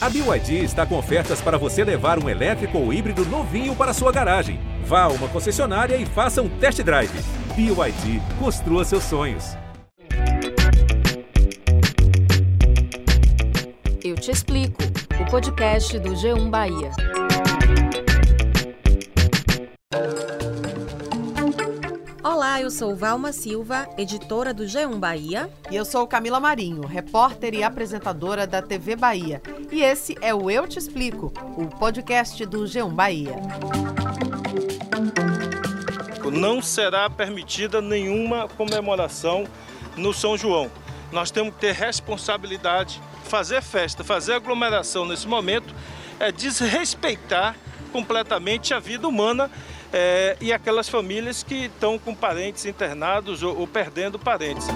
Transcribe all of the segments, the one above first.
A BYD está com ofertas para você levar um elétrico ou híbrido novinho para sua garagem. Vá a uma concessionária e faça um test drive. BYD, construa seus sonhos. Eu te explico. O podcast do G1 Bahia. Olá, eu sou Valma Silva, editora do G1 Bahia. E eu sou Camila Marinho, repórter e apresentadora da TV Bahia. E esse é o Eu Te Explico, o podcast do G1 Bahia. Não será permitida nenhuma comemoração no São João. Nós temos que ter responsabilidade. Fazer festa, fazer aglomeração nesse momento é desrespeitar completamente a vida humana é, e aquelas famílias que estão com parentes internados ou, ou perdendo parentes.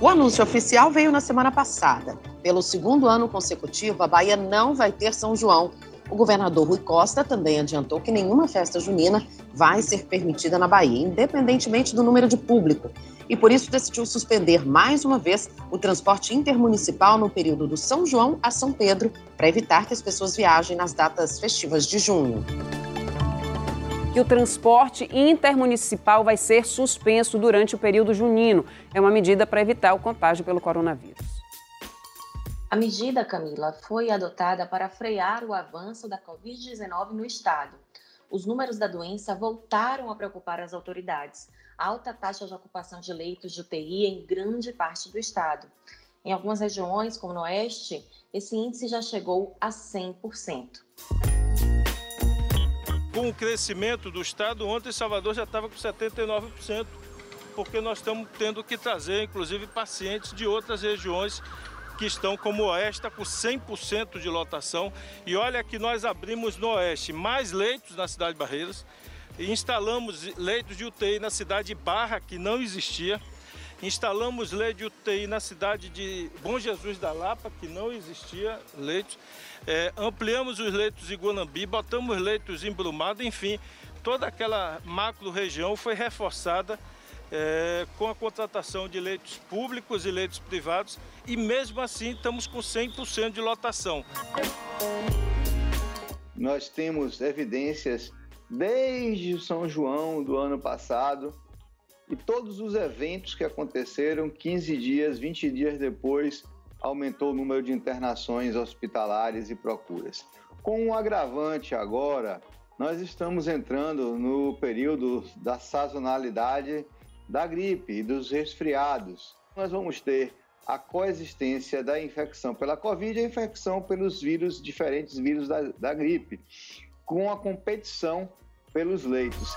O anúncio oficial veio na semana passada. Pelo segundo ano consecutivo, a Bahia não vai ter São João. O governador Rui Costa também adiantou que nenhuma festa junina vai ser permitida na Bahia, independentemente do número de público. E por isso decidiu suspender mais uma vez o transporte intermunicipal no período do São João a São Pedro, para evitar que as pessoas viajem nas datas festivas de junho que o transporte intermunicipal vai ser suspenso durante o período junino. É uma medida para evitar o contágio pelo coronavírus. A medida, Camila, foi adotada para frear o avanço da Covid-19 no estado. Os números da doença voltaram a preocupar as autoridades. Alta taxa de ocupação de leitos de UTI em grande parte do estado. Em algumas regiões, como no Oeste, esse índice já chegou a 100%. Com o crescimento do estado, ontem Salvador já estava com 79%, porque nós estamos tendo que trazer, inclusive, pacientes de outras regiões que estão como Oeste, com 100% de lotação. E olha que nós abrimos no Oeste mais leitos na cidade de Barreiras, instalamos leitos de UTI na cidade de Barra, que não existia. Instalamos leitos de UTI na cidade de Bom Jesus da Lapa, que não existia leitos. É, ampliamos os leitos em Guanambi, botamos leitos em Brumado, enfim, toda aquela macro região foi reforçada é, com a contratação de leitos públicos e leitos privados e mesmo assim estamos com 100% de lotação. Nós temos evidências desde São João do ano passado e todos os eventos que aconteceram 15 dias, 20 dias depois, aumentou o número de internações hospitalares e procuras. Com um agravante agora, nós estamos entrando no período da sazonalidade da gripe e dos resfriados. Nós vamos ter a coexistência da infecção pela Covid e a infecção pelos vírus, diferentes vírus da, da gripe, com a competição pelos leitos.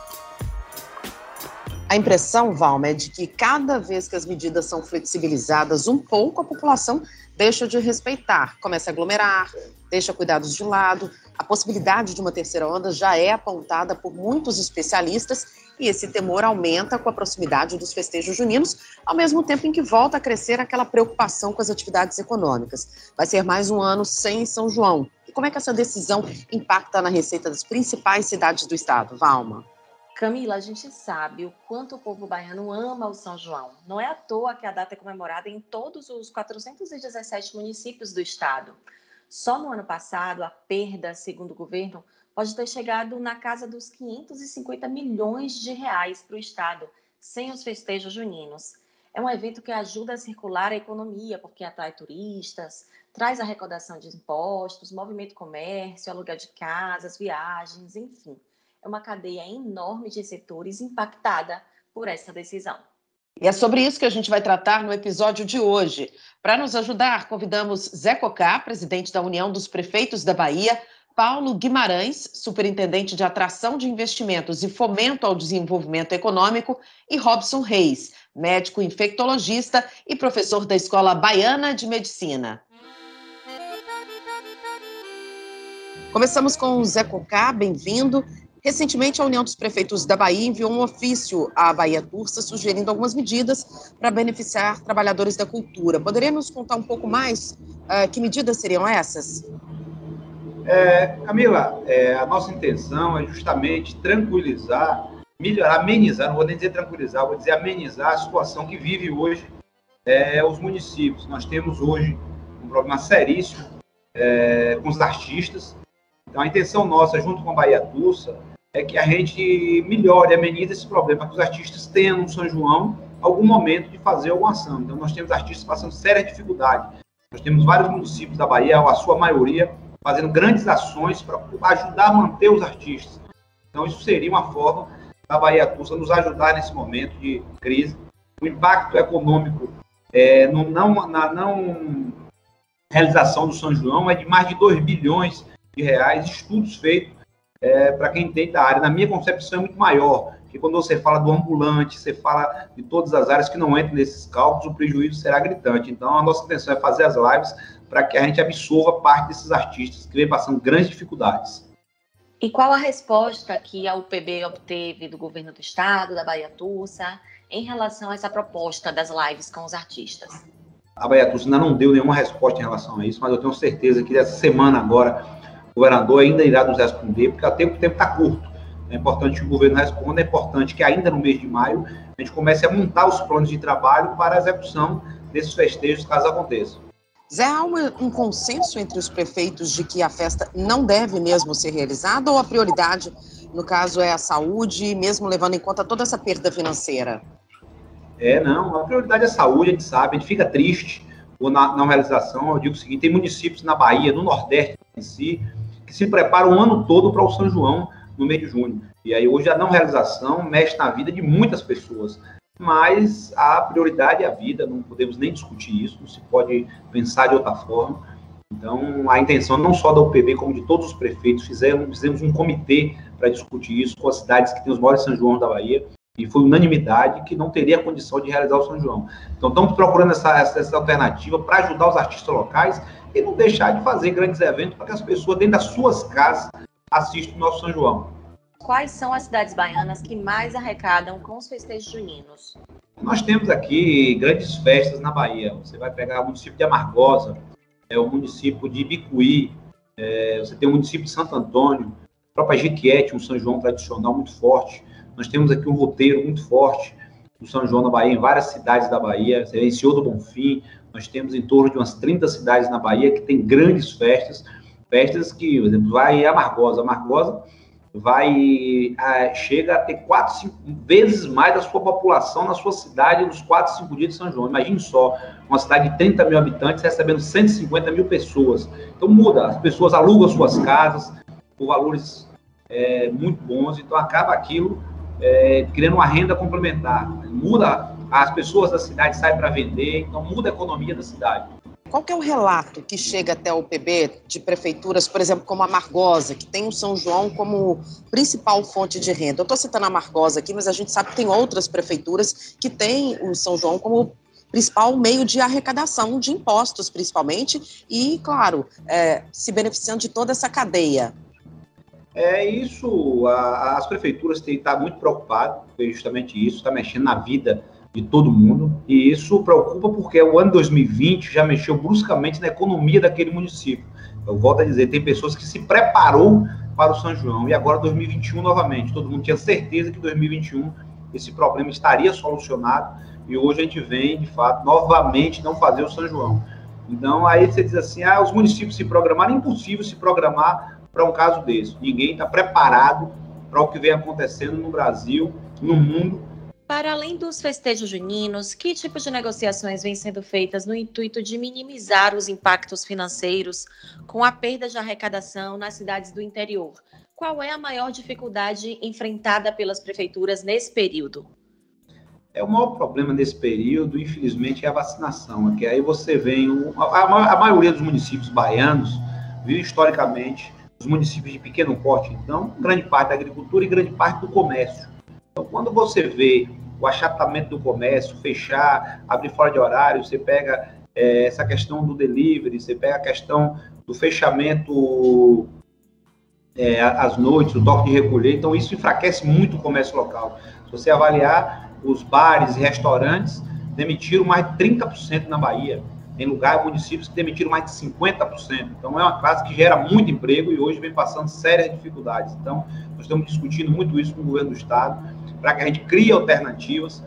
A impressão, Valma, é de que cada vez que as medidas são flexibilizadas um pouco, a população deixa de respeitar, começa a aglomerar, deixa cuidados de lado. A possibilidade de uma terceira onda já é apontada por muitos especialistas e esse temor aumenta com a proximidade dos festejos juninos, ao mesmo tempo em que volta a crescer aquela preocupação com as atividades econômicas. Vai ser mais um ano sem São João. E como é que essa decisão impacta na receita das principais cidades do estado? Valma. Camila, a gente sabe o quanto o povo baiano ama o São João. Não é à toa que a data é comemorada em todos os 417 municípios do estado. Só no ano passado, a perda, segundo o governo, pode ter chegado na casa dos 550 milhões de reais para o Estado, sem os festejos juninos. É um evento que ajuda a circular a economia, porque atrai turistas, traz arrecadação de impostos, movimento comércio, aluguel de casas, viagens, enfim. É uma cadeia enorme de setores impactada por essa decisão. E é sobre isso que a gente vai tratar no episódio de hoje. Para nos ajudar, convidamos Zé Cocá, presidente da União dos Prefeitos da Bahia, Paulo Guimarães, superintendente de atração de investimentos e fomento ao desenvolvimento econômico, e Robson Reis, médico infectologista e professor da Escola Baiana de Medicina. Começamos com o Zé Cocá, bem-vindo. Recentemente, a União dos Prefeitos da Bahia enviou um ofício à Bahia Tursa sugerindo algumas medidas para beneficiar trabalhadores da cultura. Poderia nos contar um pouco mais uh, que medidas seriam essas? É, Camila, é, a nossa intenção é justamente tranquilizar, melhorar, amenizar, não vou nem dizer tranquilizar, vou dizer amenizar a situação que vive hoje é, os municípios. Nós temos hoje problema seríssimo é, com os artistas. Então, a intenção nossa, junto com a Bahia Tussa, é que a gente melhore, amenize esse problema, que os artistas tenham no São João algum momento de fazer alguma ação. Então, nós temos artistas passando séria dificuldade. Nós temos vários municípios da Bahia, a sua maioria, fazendo grandes ações para ajudar a manter os artistas. Então, isso seria uma forma da Bahia Tussa nos ajudar nesse momento de crise. O impacto econômico é, no, não, na não realização do São João é de mais de 2 bilhões de reais, estudos feitos é, para quem entende da área. Na minha concepção, é muito maior, que quando você fala do ambulante, você fala de todas as áreas que não entram nesses cálculos, o prejuízo será gritante. Então, a nossa intenção é fazer as lives para que a gente absorva parte desses artistas que vem passando grandes dificuldades. E qual a resposta que a UPB obteve do governo do estado, da Bahia Tussa, em relação a essa proposta das lives com os artistas? A Bahia Tussa ainda não deu nenhuma resposta em relação a isso, mas eu tenho certeza que essa semana agora o governador ainda irá nos responder, porque o tempo está curto. É importante que o governo responda, é importante que ainda no mês de maio a gente comece a montar os planos de trabalho para a execução desses festejos, caso aconteça. Zé, há um consenso entre os prefeitos de que a festa não deve mesmo ser realizada ou a prioridade, no caso, é a saúde, mesmo levando em conta toda essa perda financeira? É, não, a prioridade é a saúde, a gente sabe, a gente fica triste por na, não realização. Eu digo o seguinte: tem municípios na Bahia, no Nordeste em si, que se preparam o ano todo para o São João no mês de junho. E aí hoje a não realização mexe na vida de muitas pessoas. Mas a prioridade é a vida, não podemos nem discutir isso, não se pode pensar de outra forma. Então, a intenção não só da UPB, como de todos os prefeitos, fizemos, fizemos um comitê para discutir isso com as cidades que têm os maiores São João da Bahia, e foi unanimidade que não teria condição de realizar o São João. Então, estamos procurando essa, essa, essa alternativa para ajudar os artistas locais e não deixar de fazer grandes eventos para que as pessoas, dentro das suas casas, assistam o nosso São João. Quais são as cidades baianas que mais arrecadam com os festejos juninos? Nós temos aqui grandes festas na Bahia. Você vai pegar o município de Amargosa, é o município de Bicuí, é, você tem o município de Santo Antônio, a própria Jequiete, um São João tradicional muito forte. Nós temos aqui um roteiro muito forte do São João na Bahia, em várias cidades da Bahia, em Senhor do Bonfim, nós temos em torno de umas 30 cidades na Bahia que tem grandes festas, festas que, por exemplo, vai em Amargosa. Amargosa vai a, chega a ter quatro, cinco vezes mais da sua população na sua cidade nos quatro, cinco dias de São João. Imagine só, uma cidade de 30 mil habitantes recebendo 150 mil pessoas. Então muda, as pessoas alugam suas casas por valores é, muito bons, então acaba aquilo é, criando uma renda complementar. Muda, as pessoas da cidade saem para vender, então muda a economia da cidade. Qual é o relato que chega até o PB de prefeituras, por exemplo, como a Margosa, que tem o São João como principal fonte de renda? Eu estou citando a Margosa aqui, mas a gente sabe que tem outras prefeituras que têm o São João como principal meio de arrecadação de impostos, principalmente, e, claro, é, se beneficiando de toda essa cadeia. É isso, a, as prefeituras têm estar muito preocupadas, porque justamente isso está mexendo na vida de todo mundo, e isso preocupa porque o ano 2020 já mexeu bruscamente na economia daquele município. Eu volto a dizer, tem pessoas que se preparou para o São João, e agora 2021 novamente, todo mundo tinha certeza que 2021 esse problema estaria solucionado, e hoje a gente vem, de fato, novamente não fazer o São João. Então, aí você diz assim, ah, os municípios se programaram, é impossível se programar para um caso desse. Ninguém está preparado para o que vem acontecendo no Brasil, no mundo. Para além dos festejos juninos, que tipo de negociações vêm sendo feitas no intuito de minimizar os impactos financeiros com a perda de arrecadação nas cidades do interior? Qual é a maior dificuldade enfrentada pelas prefeituras nesse período? É o maior problema nesse período, infelizmente, é a vacinação. Que aí você vem a, a maioria dos municípios baianos vive historicamente os municípios de pequeno porte, então, grande parte da agricultura e grande parte do comércio. Então, quando você vê o achatamento do comércio, fechar, abrir fora de horário, você pega é, essa questão do delivery, você pega a questão do fechamento é, às noites, o toque de recolher, então isso enfraquece muito o comércio local. Se você avaliar, os bares e restaurantes demitiram mais de 30% na Bahia. Tem lugar, municípios que demitiram mais de 50%. Então, é uma classe que gera muito emprego e hoje vem passando sérias dificuldades. Então, nós estamos discutindo muito isso com o governo do Estado, para que a gente crie alternativas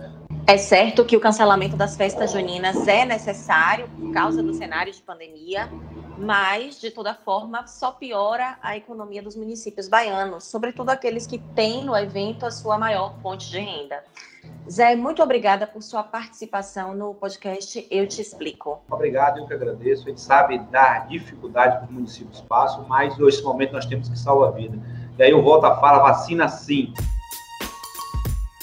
É certo que o cancelamento das festas juninas é necessário por causa do cenário de pandemia, mas, de toda forma, só piora a economia dos municípios baianos, sobretudo aqueles que têm no evento a sua maior fonte de renda. Zé, muito obrigada por sua participação no podcast Eu Te Explico. Obrigado, eu que agradeço. A gente sabe da dificuldade que os municípios passam, mas nesse momento nós temos que salvar a vida. E aí eu volto a fala, vacina sim.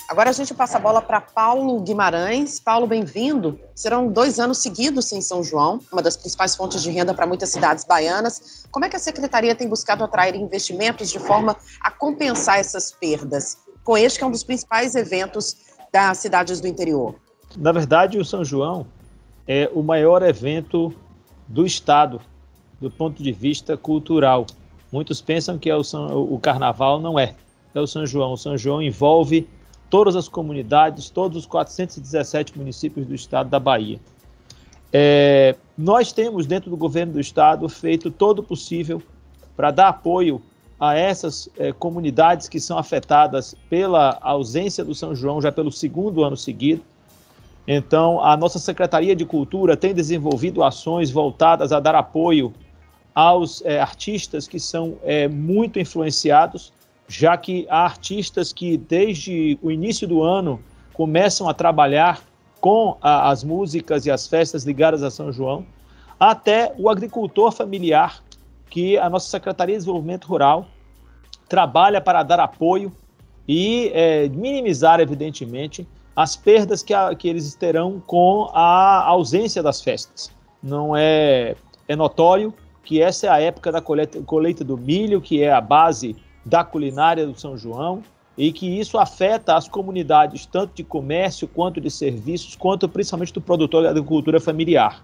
Agora a gente passa a bola para Paulo Guimarães. Paulo, bem-vindo. Serão dois anos seguidos em São João, uma das principais fontes de renda para muitas cidades baianas. Como é que a secretaria tem buscado atrair investimentos de forma a compensar essas perdas? Com este que é um dos principais eventos das cidades do interior. Na verdade, o São João é o maior evento do estado do ponto de vista cultural. Muitos pensam que é o, São, o carnaval não é. É o São João. O São João envolve todas as comunidades, todos os 417 municípios do estado da Bahia. É, nós temos, dentro do governo do estado, feito todo o possível para dar apoio a essas é, comunidades que são afetadas pela ausência do São João já pelo segundo ano seguido. Então, a nossa Secretaria de Cultura tem desenvolvido ações voltadas a dar apoio aos é, artistas que são é, muito influenciados já que há artistas que desde o início do ano começam a trabalhar com a, as músicas e as festas ligadas a São João, até o agricultor familiar, que a nossa Secretaria de Desenvolvimento Rural trabalha para dar apoio e é, minimizar, evidentemente, as perdas que, a, que eles terão com a ausência das festas. Não é, é notório que essa é a época da colheita, colheita do milho, que é a base da culinária do São João e que isso afeta as comunidades tanto de comércio quanto de serviços, quanto principalmente do produtor da agricultura familiar.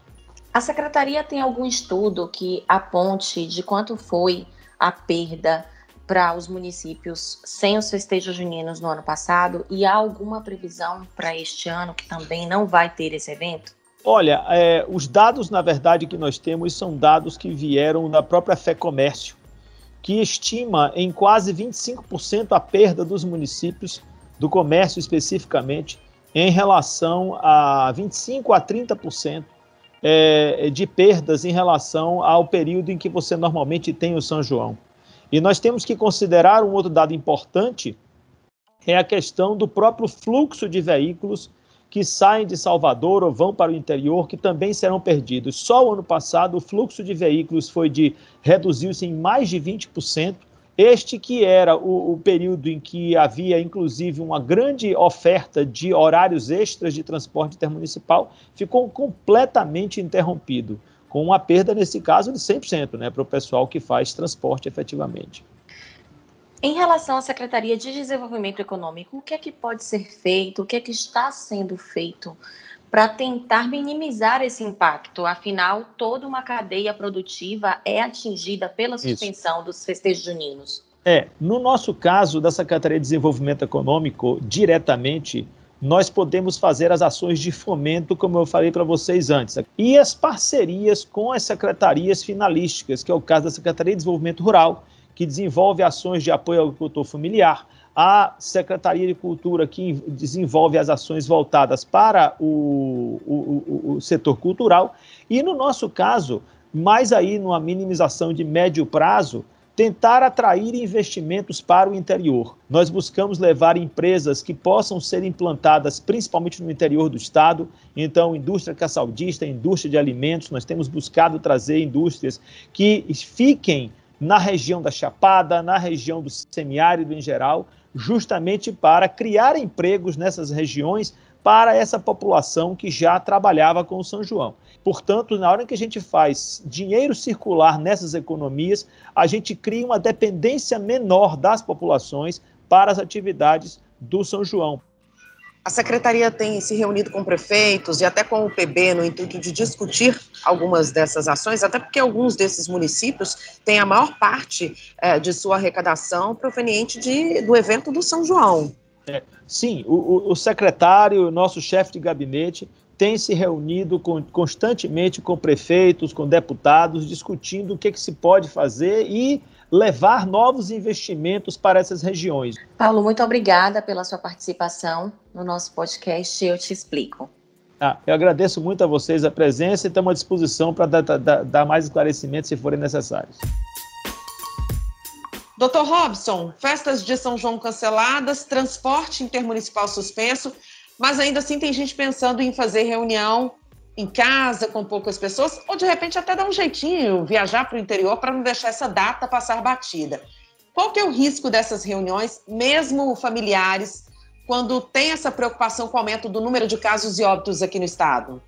A secretaria tem algum estudo que aponte de quanto foi a perda para os municípios sem os festejos juninos no ano passado e há alguma previsão para este ano que também não vai ter esse evento? Olha, é, os dados, na verdade, que nós temos são dados que vieram da própria Fé Comércio, que estima em quase 25% a perda dos municípios, do comércio especificamente, em relação a 25% a 30% é, de perdas em relação ao período em que você normalmente tem o São João. E nós temos que considerar um outro dado importante, é a questão do próprio fluxo de veículos que saem de Salvador ou vão para o interior, que também serão perdidos. Só o ano passado o fluxo de veículos foi de reduziu-se em mais de 20%. Este que era o, o, período em que havia, inclusive, uma grande oferta de horários extras de transporte intermunicipal, ficou completamente interrompido, com uma perda, nesse caso, de 100% né, para o pessoal que faz transporte efetivamente. Em relação à Secretaria de Desenvolvimento Econômico, o que é que pode ser feito, o que é que está sendo feito para tentar minimizar esse impacto? Afinal, toda uma cadeia produtiva é atingida pela suspensão Isso. dos festejos juninos. É, no nosso caso da Secretaria de Desenvolvimento Econômico, diretamente, nós podemos fazer as ações de fomento, como eu falei para vocês antes, e as parcerias com as secretarias finalísticas, que é o caso da Secretaria de Desenvolvimento Rural, que desenvolve ações de apoio ao agricultor familiar, a Secretaria de Cultura, que desenvolve as ações voltadas para o, o, o, setor cultural, e no nosso caso, mais aí numa minimização de médio prazo, tentar atrair investimentos para o interior. Nós buscamos levar empresas que possam ser implantadas principalmente no interior do estado, então indústria caçaldista, indústria de alimentos, nós temos buscado trazer indústrias que fiquem na região da Chapada, na região do semiárido em geral, justamente para criar empregos nessas regiões para essa população que já trabalhava com o São João. Portanto, na hora que a gente faz dinheiro circular nessas economias, a gente cria uma dependência menor das populações para as atividades do São João. A secretaria tem se reunido com prefeitos e até com o PB no intuito de discutir algumas dessas ações, até porque alguns desses municípios têm a maior parte é, de sua arrecadação proveniente de, do evento do São João. É, sim, o, o secretário, nosso chefe de gabinete, tem se reunido com, constantemente com prefeitos, com deputados, discutindo o que, que se pode fazer e levar novos investimentos para essas regiões. Paulo, muito obrigada pela sua participação no nosso podcast Eu Te Explico. Ah, eu agradeço muito a vocês a presença e estamos à disposição para dar, dar, dar mais esclarecimentos se forem necessários. Doutor Robson, festas de São João canceladas, transporte intermunicipal suspenso, mas ainda assim tem gente pensando em fazer reunião em casa com poucas pessoas, ou de repente até dar um jeitinho, viajar para o interior para não deixar essa data passar batida. Qual que é o risco dessas reuniões, mesmo familiares, quando tem essa preocupação com o aumento do número de casos e óbitos aqui no estado?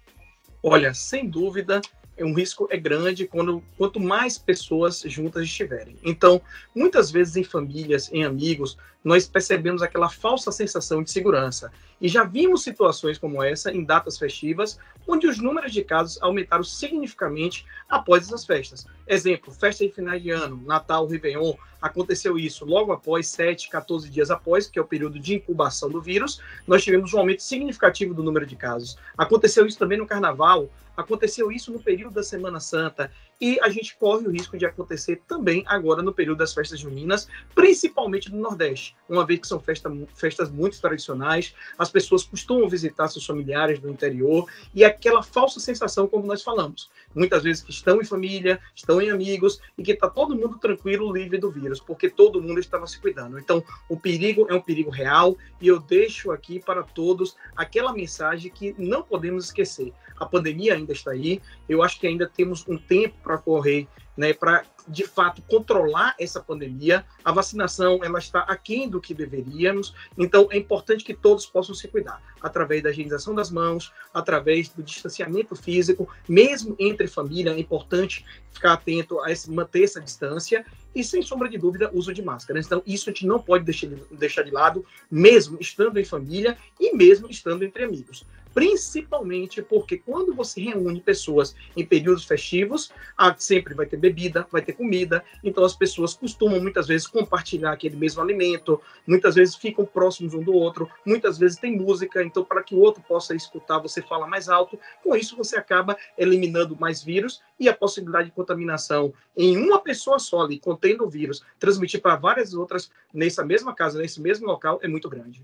Olha, sem dúvida, é um risco é grande quando quanto mais pessoas juntas estiverem. Então, muitas vezes em famílias, em amigos, nós percebemos aquela falsa sensação de segurança. E já vimos situações como essa em datas festivas, onde os números de casos aumentaram significativamente após essas festas. Exemplo, festa de final de ano, Natal, Réveillon, aconteceu isso logo após, 7, 14 dias após, que é o período de incubação do vírus, nós tivemos um aumento significativo do número de casos. Aconteceu isso também no Carnaval, aconteceu isso no período da Semana Santa, e a gente corre o risco de acontecer também agora no período das festas juninas, principalmente no Nordeste, uma vez que são festa, festas muito tradicionais, as pessoas costumam visitar seus familiares no interior, e aquela falsa sensação, como nós falamos, muitas vezes que estão em família, estão em amigos, e que está todo mundo tranquilo, livre do vírus, porque todo mundo estava se cuidando. Então, o perigo é um perigo real, e eu deixo aqui para todos aquela mensagem que não podemos esquecer. A pandemia ainda está aí, eu acho que ainda temos um tempo correr, né, para de fato controlar essa pandemia. A vacinação ela está aquém do que deveríamos, então é importante que todos possam se cuidar através da higienização das mãos, através do distanciamento físico, mesmo entre família é importante ficar atento a esse, manter essa distância e sem sombra de dúvida uso de máscara. Então isso a gente não pode deixar de, deixar de lado, mesmo estando em família e mesmo estando entre amigos principalmente porque quando você reúne pessoas em períodos festivos, ah, sempre vai ter bebida, vai ter comida, então as pessoas costumam muitas vezes compartilhar aquele mesmo alimento, muitas vezes ficam próximos um do outro, muitas vezes tem música, então para que o outro possa escutar, você fala mais alto, com isso você acaba eliminando mais vírus e a possibilidade de contaminação em uma pessoa só ali, contendo o vírus, transmitir para várias outras nessa mesma casa, nesse mesmo local, é muito grande.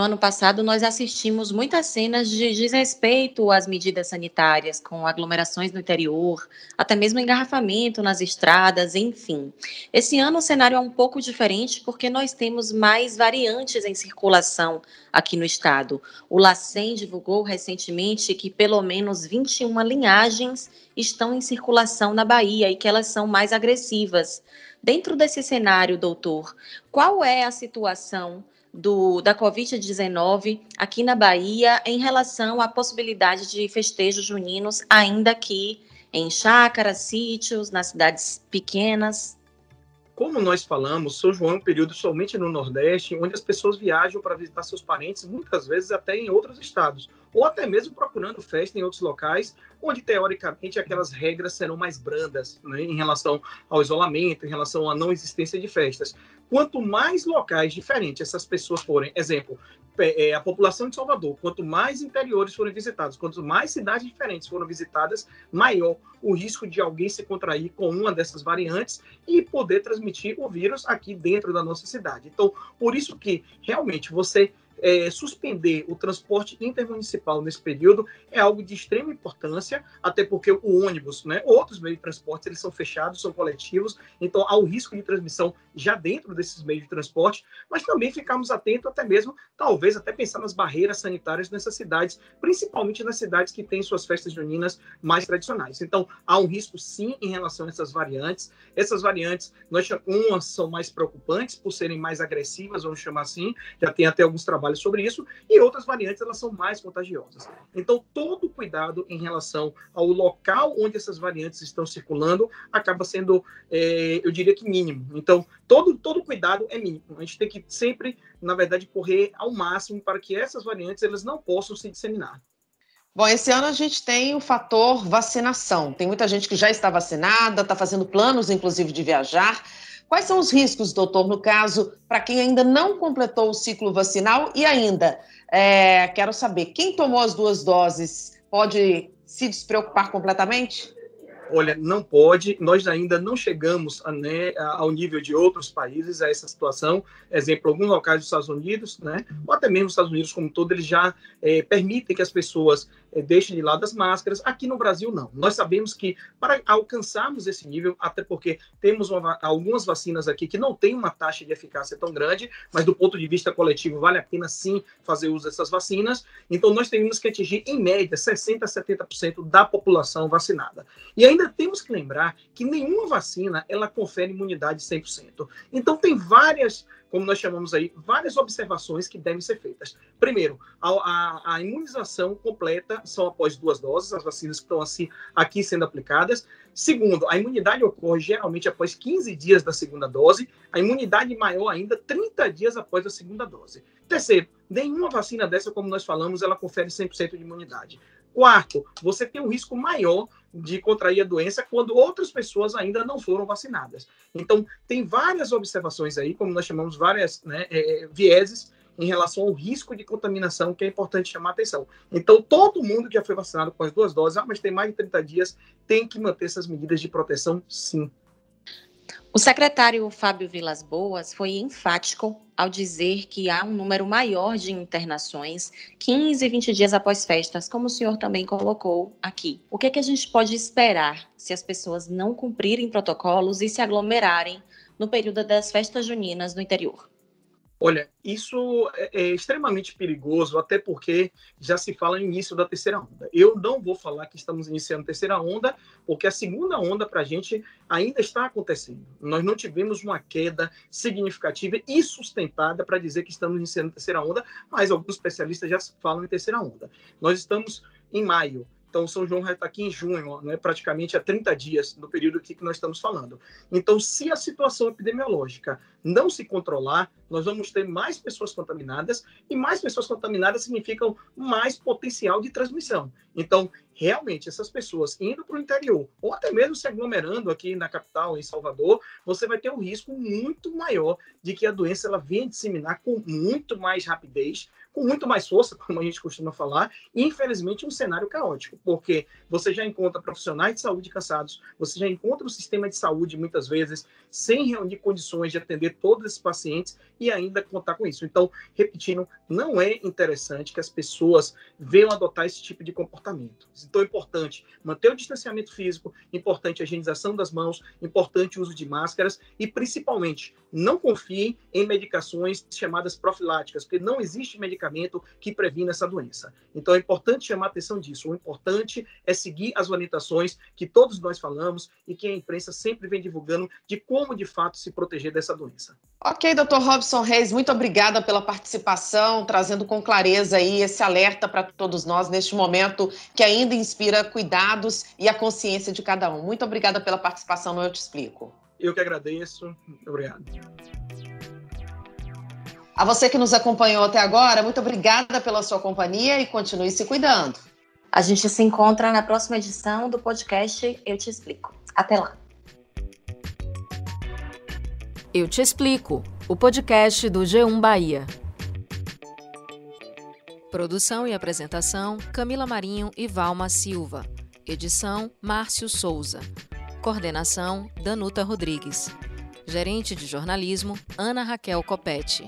No ano passado, nós assistimos muitas cenas de desrespeito às medidas sanitárias, com aglomerações no interior, até mesmo engarrafamento nas estradas, enfim. Esse ano o cenário é um pouco diferente porque nós temos mais variantes em circulação aqui no estado. O LACEN divulgou recentemente que pelo menos 21 linhagens estão em circulação na Bahia e que elas são mais agressivas. Dentro desse cenário, doutor, qual é a situação? Do, da Covid-19 aqui na Bahia em relação à possibilidade de festejos juninos, ainda aqui em chácaras, sítios, nas cidades pequenas? Como nós falamos, São João é um período somente no Nordeste, onde as pessoas viajam para visitar seus parentes, muitas vezes até em outros estados, ou até mesmo procurando festa em outros locais, onde teoricamente aquelas regras serão mais brandas né, em relação ao isolamento, em relação à não existência de festas. Quanto mais locais diferentes essas pessoas forem, exemplo, é, a população de Salvador, quanto mais interiores forem visitados, quanto mais cidades diferentes foram visitadas, maior o risco de alguém se contrair com uma dessas variantes e poder transmitir o vírus aqui dentro da nossa cidade. Então, por isso que realmente você é, suspender o transporte intermunicipal nesse período é algo de extrema importância, até porque o ônibus, né, outros meios de transporte, eles são fechados, são coletivos, então há o risco de transmissão já dentro desses meios de transporte, mas também ficarmos atentos até mesmo, talvez até pensar nas barreiras sanitárias nessas cidades, principalmente nas cidades que têm suas festas juninas mais tradicionais. Então, há um risco sim em relação a essas variantes. Essas variantes, nós umas são mais preocupantes por serem mais agressivas, vamos chamar assim, já tem até alguns trabalhos sobre isso, e outras variantes elas são mais contagiosas. Então, todo cuidado em relação ao local onde essas variantes estão circulando acaba sendo, é, eu diria que mínimo. Então, todo, todo cuidado é mínimo. A gente tem que sempre, na verdade, correr ao máximo para que essas variantes elas não possam se disseminar. Bom, esse ano a gente tem o fator vacinação. Tem muita gente que já está vacinada, está fazendo planos, inclusive, de viajar. Quais são os riscos, doutor, no caso, para quem ainda não completou o ciclo vacinal e ainda, é, quero saber, quem tomou as duas doses pode se despreocupar completamente? Olha, não pode. Nós ainda não chegamos a, né, ao nível de outros países a essa situação. Exemplo, alguns locais dos Estados Unidos, né, ou até mesmo os Estados Unidos como todo, eles já é, permitem que as pessoas é, deixem de lado as máscaras. Aqui no Brasil, não. Nós sabemos que para alcançarmos esse nível, até porque temos uma, algumas vacinas aqui que não têm uma taxa de eficácia tão grande, mas do ponto de vista coletivo, vale a pena sim fazer uso dessas vacinas. Então, nós temos que atingir, em média, 60% a 70% da população vacinada. E ainda temos que lembrar que nenhuma vacina ela confere imunidade 100%. Então, tem várias como nós chamamos aí, várias observações que devem ser feitas. Primeiro, a, a, a imunização completa são após duas doses, as vacinas que estão assim, aqui sendo aplicadas. Segundo, a imunidade ocorre geralmente após 15 dias da segunda dose, a imunidade maior ainda 30 dias após a segunda dose. Terceiro, nenhuma vacina dessa, como nós falamos, ela confere 100% de imunidade. Quarto, você tem um risco maior de contrair a doença quando outras pessoas ainda não foram vacinadas. Então, tem várias observações aí, como nós chamamos, várias né, é, vieses em relação ao risco de contaminação, que é importante chamar atenção. Então, todo mundo que já foi vacinado com as duas doses, ah, mas tem mais de 30 dias, tem que manter essas medidas de proteção, sim. O secretário Fábio Vilas Boas foi enfático ao dizer que há um número maior de internações 15 e 20 dias após festas, como o senhor também colocou aqui. O que, é que a gente pode esperar se as pessoas não cumprirem protocolos e se aglomerarem no período das festas juninas no interior? Olha, isso é, é, extremamente perigoso, até porque já se fala em início da terceira onda. Eu não vou falar que estamos iniciando a terceira onda, porque a segunda onda para a gente ainda está acontecendo. Nós não tivemos uma queda significativa e sustentada para dizer que estamos iniciando a terceira onda, mas alguns especialistas já falam em terceira onda. Nós estamos em maio. Então, São João já está aqui em junho, né, praticamente há 30 dias do período que nós estamos falando. Então, se a situação epidemiológica não se controlar, nós vamos ter mais pessoas contaminadas, e mais pessoas contaminadas significam mais potencial de transmissão. Então, realmente, essas pessoas indo para o interior, ou até mesmo se aglomerando aqui na capital, em Salvador, você vai ter um risco muito maior de que a doença ela venha disseminar com muito mais rapidez, com muito mais força, como a gente costuma falar, e infelizmente um cenário caótico, porque você já encontra profissionais de saúde cansados, você já encontra o sistema de saúde muitas vezes sem reunir condições de atender todos esses pacientes e ainda contar com isso. Então, repetindo, não é interessante que as pessoas venham adotar esse tipo de comportamento. Então, é importante manter o distanciamento físico, importante a higienização das mãos, importante o uso de máscaras e, principalmente, não confiem em medicações chamadas profiláticas, porque não existe medicamento que previna essa doença. Então, é importante chamar a atenção disso. O importante é seguir as orientações que todos nós falamos e que a imprensa sempre vem divulgando de como, de fato, se proteger dessa doença. Ok, doutor Robson Reis, muito obrigada pela participação, trazendo com clareza aí esse alerta para todos nós neste momento que ainda inspira cuidados e a consciência de cada um. Muito obrigada pela participação no Eu Te Explico. Eu que agradeço. Obrigado. A você que nos acompanhou até agora, muito obrigada pela sua companhia e continue se cuidando. A gente se encontra na próxima edição do podcast Eu Te Explico. Até lá. Eu Te Explico, o podcast do G1 Bahia. Produção e apresentação: Camila Marinho e Valma Silva. Edição: Márcio Souza. Coordenação: Danuta Rodrigues. Gerente de jornalismo: Ana Raquel Copete.